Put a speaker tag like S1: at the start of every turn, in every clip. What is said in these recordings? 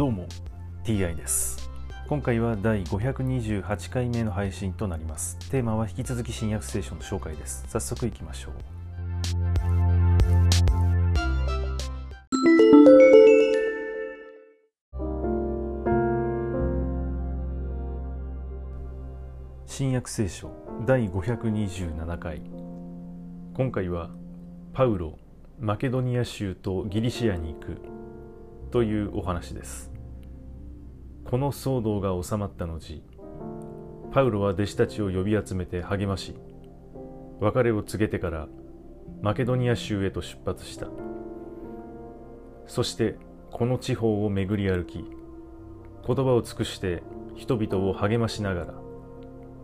S1: どうも TI です。今回は第528回目の配信となります。テーマは引き続き新約聖書の紹介です。早速いきましょう。新約聖書第527回。今回はパウロマケドニア州とギリシアに行くというお話です。この騒動が収まった後パウロは弟子たちを呼び集めて励まし別れを告げてからマケドニア州へと出発した。そしてこの地方を巡り歩き言葉を尽くして人々を励ましながら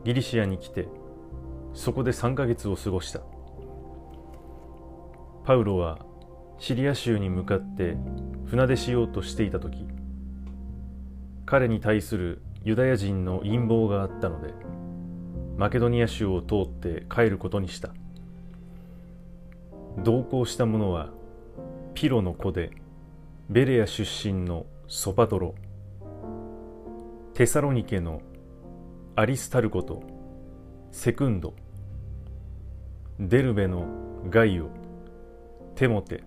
S1: ギリシアに来てそこで3ヶ月を過ごした。パウロはシリア州に向かって船出しようとしていた時彼に対するユダヤ人の陰謀があったのでマケドニア州を通って帰ることにした。同行した者はピロの子でベレア出身のソパトロテサロニケのアリスタルコとセクンドデルベのガイオテモテ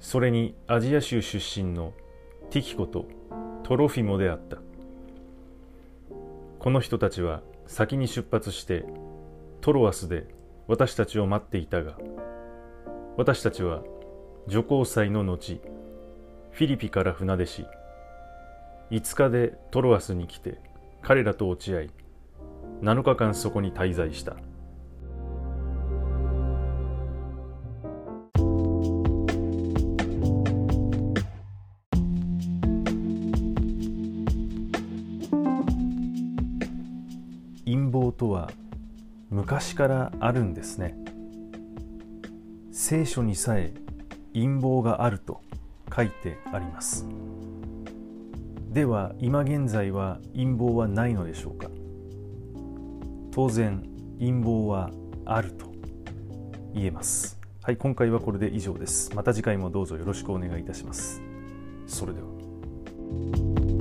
S1: それにアジア州出身のティキコとトロフィモであった。この人たちは先に出発してトロワスで私たちを待っていたが私たちは女皇祭の後フィリピから船出し5日でトロワスに来て彼らと落ち合い7日間そこに滞在した。陰謀とは昔からあるんですね。聖書にさえ陰謀があると書いてあります。では今現在は陰謀はないのでしょうか。当然陰謀はあると言えます。はい今回はこれで以上です。また次回もどうぞよろしくお願いいたします。それでは。